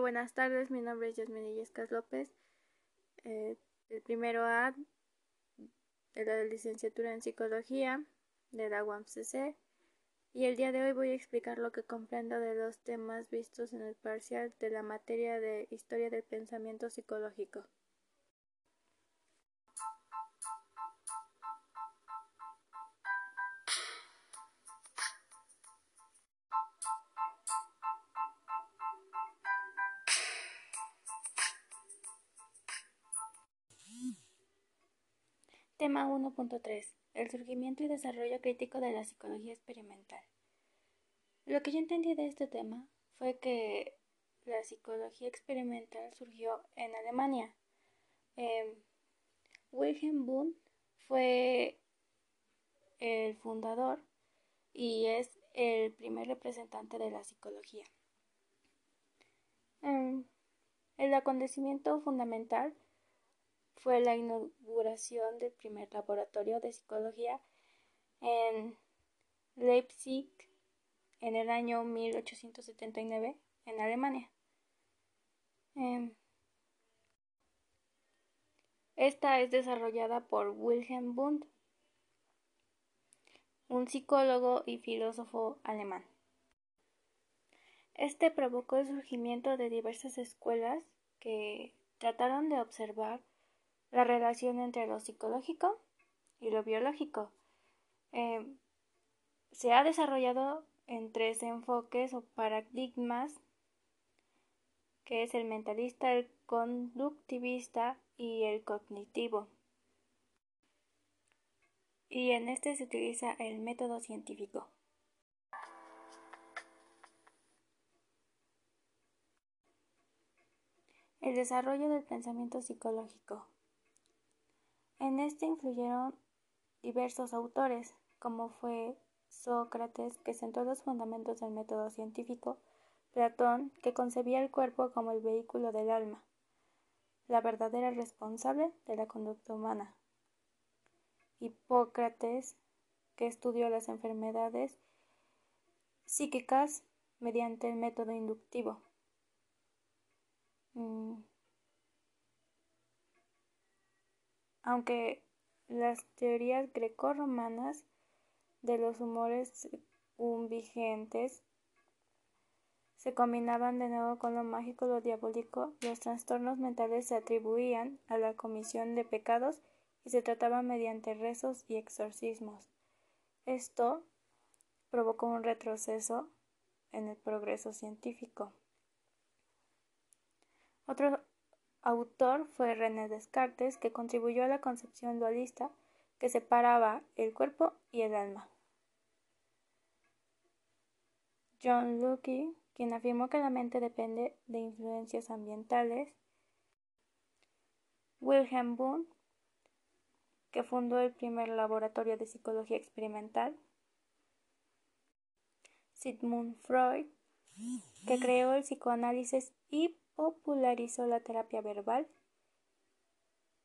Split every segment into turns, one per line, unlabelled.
Buenas tardes. Mi nombre es Yasmin Illescas López, eh, del primero A de la licenciatura en Psicología de la UAMCC. Y el día de hoy voy a explicar lo que comprendo de los temas vistos en el parcial de la materia de Historia del Pensamiento Psicológico. Tema 1.3. El surgimiento y desarrollo crítico de la psicología experimental. Lo que yo entendí de este tema fue que la psicología experimental surgió en Alemania. Em, Wilhelm Wundt fue el fundador y es el primer representante de la psicología. Em, el acontecimiento fundamental fue la inauguración del primer laboratorio de psicología en Leipzig en el año 1879 en Alemania. Em, esta es desarrollada por Wilhelm Wundt, un psicólogo y filósofo alemán. Este provocó el surgimiento de diversas escuelas que trataron de observar la relación entre lo psicológico y lo biológico. Eh, se ha desarrollado en tres enfoques o paradigmas, que es el mentalista, el conductivista y el cognitivo. Y en este se utiliza el método científico. El desarrollo del pensamiento psicológico. En este influyeron diversos autores, como fue Sócrates, que sentó los fundamentos del método científico, Platón, que concebía el cuerpo como el vehículo del alma, la verdadera responsable de la conducta humana, Hipócrates, que estudió las enfermedades psíquicas mediante el método inductivo. Mm. Aunque las teorías grecorromanas de los humores vigentes se combinaban de nuevo con lo mágico, lo diabólico, los trastornos mentales se atribuían a la comisión de pecados y se trataban mediante rezos y exorcismos. Esto provocó un retroceso en el progreso científico. Otro autor fue René Descartes, que contribuyó a la concepción dualista que separaba el cuerpo y el alma. John Locke, quien afirmó que la mente depende de influencias ambientales. Wilhelm Wundt, que fundó el primer laboratorio de psicología experimental. Sigmund Freud, que creó el psicoanálisis y popularizó la terapia verbal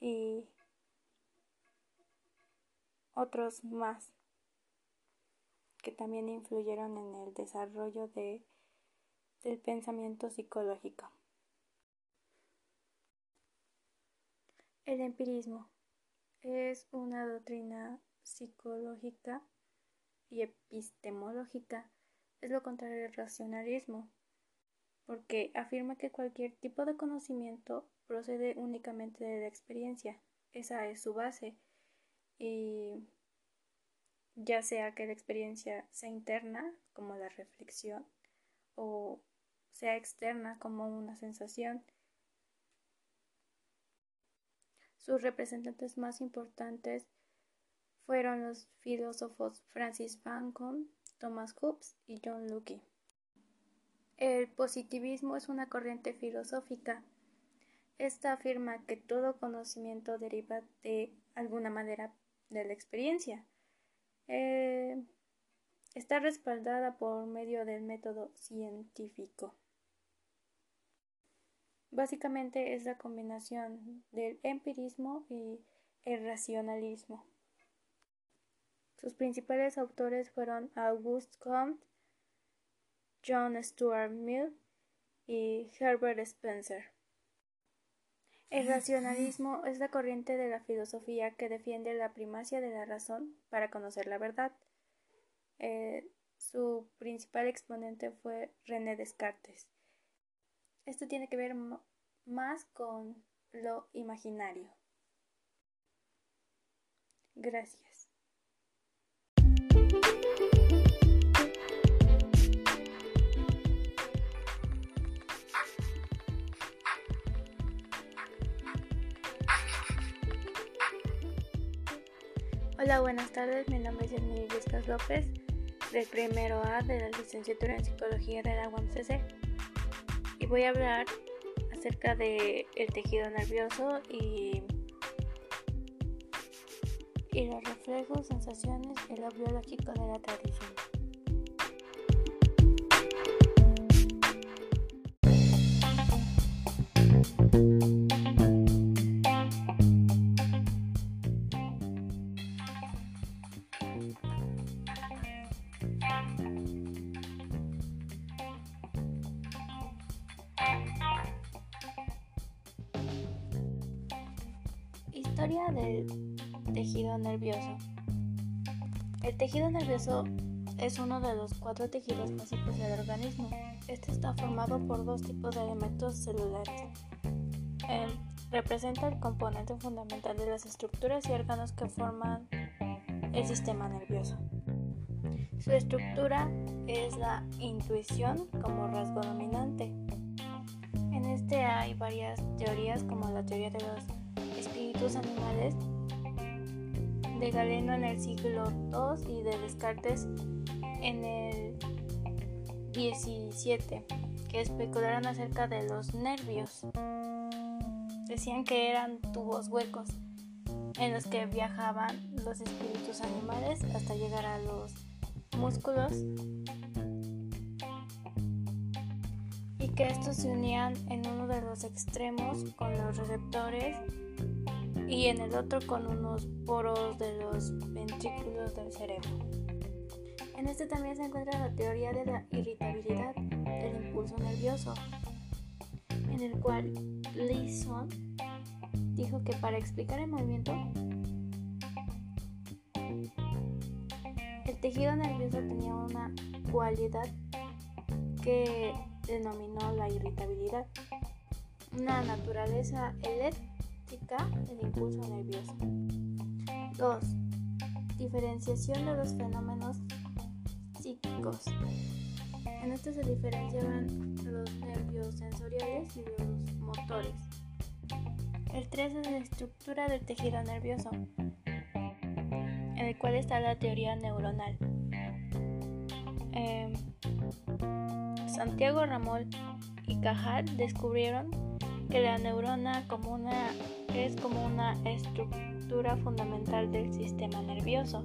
y otros más que también influyeron en el desarrollo de, del pensamiento psicológico. El empirismo es una doctrina psicológica y epistemológica, es lo contrario al racionalismo porque afirma que cualquier tipo de conocimiento procede únicamente de la experiencia. Esa es su base. Y ya sea que la experiencia sea interna, como la reflexión, o sea externa, como una sensación. Sus representantes más importantes fueron los filósofos Francis Bacon, Thomas Hobbes y John Locke. El positivismo es una corriente filosófica. Esta afirma que todo conocimiento deriva de alguna manera de la experiencia. Eh, está respaldada por medio del método científico. Básicamente es la combinación del empirismo y el racionalismo. Sus principales autores fueron Auguste Comte, John Stuart Mill y Herbert Spencer. El racionalismo es la corriente de la filosofía que defiende la primacia de la razón para conocer la verdad. Eh, su principal exponente fue René Descartes. Esto tiene que ver más con lo imaginario. Gracias. Hola, buenas tardes. Mi nombre es Yasmin Vizcas López, del primero A de la licenciatura en Psicología de la UAMCC. Y voy a hablar acerca del el tejido nervioso y, y los reflejos, sensaciones y lo biológico de la tradición. Del tejido nervioso. El tejido nervioso es uno de los cuatro tejidos básicos del organismo. Este está formado por dos tipos de elementos celulares. Representa el componente fundamental de las estructuras y órganos que forman el sistema nervioso. Su estructura es la intuición como rasgo dominante. En este hay varias teorías como la teoría de los espíritus animales de Galeno en el siglo II y de Descartes en el XVII, que especularon acerca de los nervios. Decían que eran tubos huecos en los que viajaban los espíritus animales hasta llegar a los músculos y que estos se unían en uno de los extremos con los receptores y en el otro con unos poros de los ventrículos del cerebro. En este también se encuentra la teoría de la irritabilidad del impulso nervioso, en el cual Leeson dijo que para explicar el movimiento, el tejido nervioso tenía una cualidad que denominó la irritabilidad, una naturaleza eléctrica el impulso nervioso. 2. Diferenciación de los fenómenos psíquicos. En esto se diferenciaban los nervios sensoriales y los motores. El 3 es la estructura del tejido nervioso, en el cual está la teoría neuronal. Em, Santiago Ramón y Cajal descubrieron que la neurona como una es como una estructura fundamental del sistema nervioso.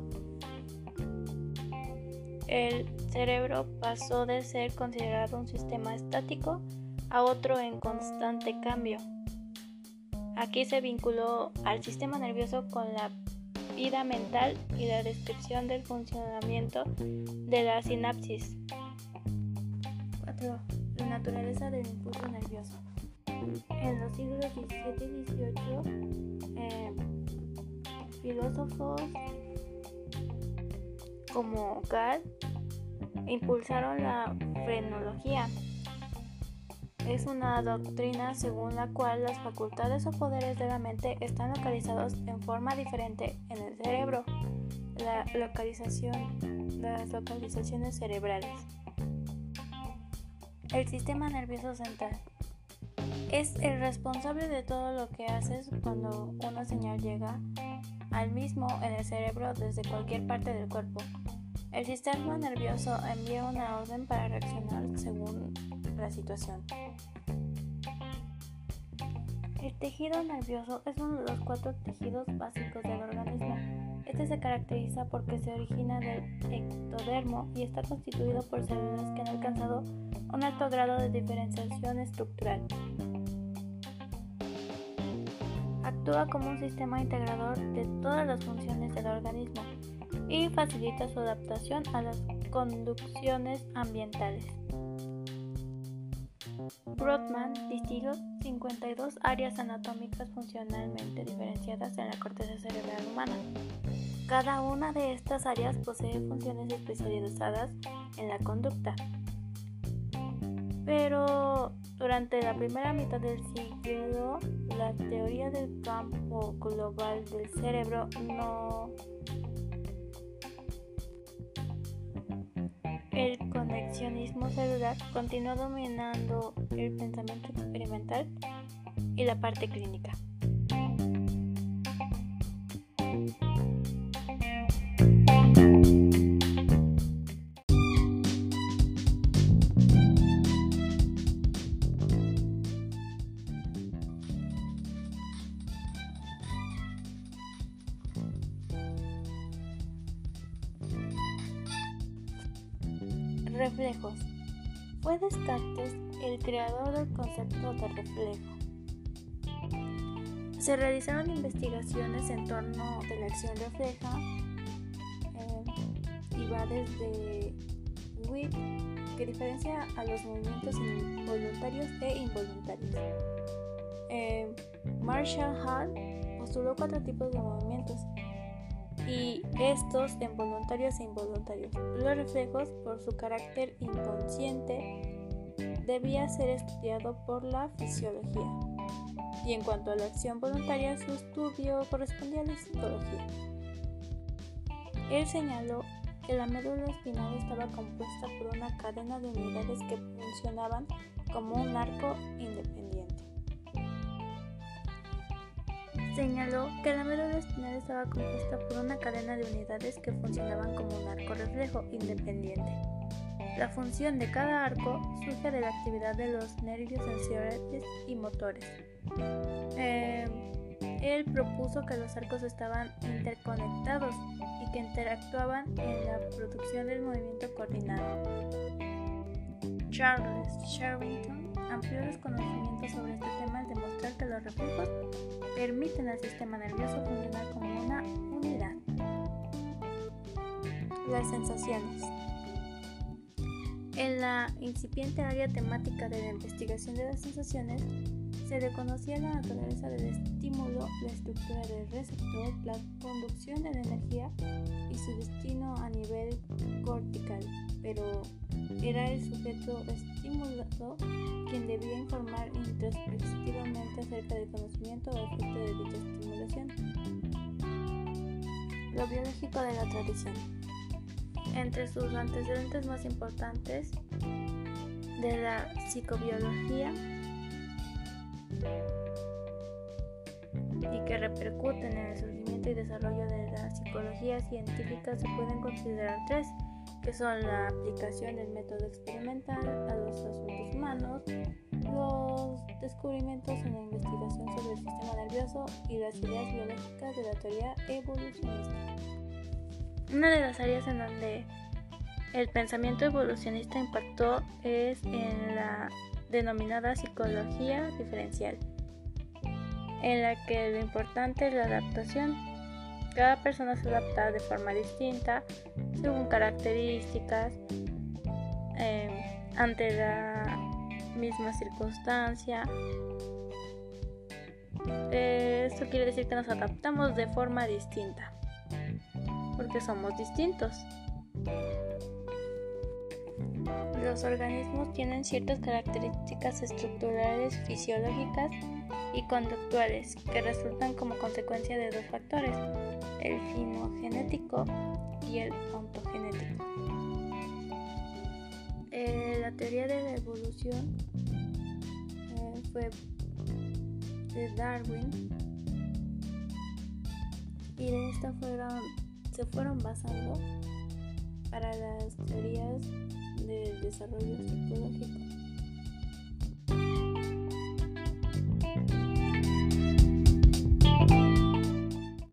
El cerebro pasó de ser considerado un sistema estático a otro en constante cambio. Aquí se vinculó al sistema nervioso con la vida mental y la descripción del funcionamiento de la sinapsis. 4. La naturaleza del impulso nervioso en los siglos XVII y XVIII, eh, filósofos como Gall impulsaron la frenología. Es una doctrina según la cual las facultades o poderes de la mente están localizados en forma diferente en el cerebro. La localización, las localizaciones cerebrales. El sistema nervioso central es el responsable de todo lo que haces cuando una señal llega al mismo en el cerebro desde cualquier parte del cuerpo. El sistema nervioso envía una orden para reaccionar según la situación. El tejido nervioso es uno de los cuatro tejidos básicos del organismo. Este se caracteriza porque se origina del ectodermo y está constituido por células que han alcanzado un alto grado de diferenciación estructural. Actúa como un sistema integrador de todas las funciones del organismo y facilita su adaptación a las conducciones ambientales. Rodman distinguió 52 áreas anatómicas funcionalmente diferenciadas en la corteza cerebral humana. Cada una de estas áreas posee funciones especializadas en la conducta. Pero durante la primera mitad del siglo, la teoría del campo global del cerebro no El conexionismo celular continuó dominando el pensamiento experimental y la parte clínica. Reflejos. Fue Descartes el creador del concepto de reflejo. Se realizaron investigaciones en torno de la acción refleja eh, y va desde Witt, que diferencia a los movimientos voluntarios e involuntarios. Eh, Marshall Hall postuló cuatro tipos de movimientos y estos en voluntarios e involuntarios. Los reflejos, por su carácter inconsciente, debía ser estudiado por la fisiología. Y en cuanto a la acción voluntaria, su estudio correspondía a la psicología. Él señaló que la médula espinal estaba compuesta por una cadena de unidades que funcionaban como un arco independiente. Señaló que la médula espinal estaba compuesta por una cadena de unidades que funcionaban como un arco reflejo independiente. La función de cada arco surge de la actividad de los nervios sensoriales y motores. Eh, él propuso que los arcos estaban interconectados y que interactuaban en la producción del movimiento coordinado. Charles Sherrington amplió los conocimientos sobre este tema al demostrar que los reflejos permiten al sistema nervioso funcionar como una unidad. Las sensaciones. En la incipiente área temática de la investigación de las sensaciones, se reconocía la naturaleza del estímulo, la estructura del receptor, la conducción de la energía y su destino a nivel cortical, pero era el sujeto estimulado quien debía informar introspectivamente acerca del conocimiento o efecto de dicha estimulación. Lo biológico de la tradición. Entre sus antecedentes más importantes de la psicobiología y que repercuten en el surgimiento y desarrollo de la psicología científica se pueden considerar tres que son la aplicación del método experimental a los asuntos humanos, los descubrimientos en la investigación sobre el sistema nervioso y las ideas biológicas de la teoría evolucionista. Una de las áreas en donde el pensamiento evolucionista impactó es en la denominada psicología diferencial, en la que lo importante es la adaptación cada persona se adapta de forma distinta según características em, ante la misma circunstancia. esto quiere decir que nos adaptamos de forma distinta porque somos distintos. Los organismos tienen ciertas características estructurales, fisiológicas y conductuales que resultan como consecuencia de dos factores, el finogenético y el ontogenético. Eh, la teoría de la evolución eh, fue de Darwin y de esta fueron, se fueron basando para las teorías del desarrollo psicológico.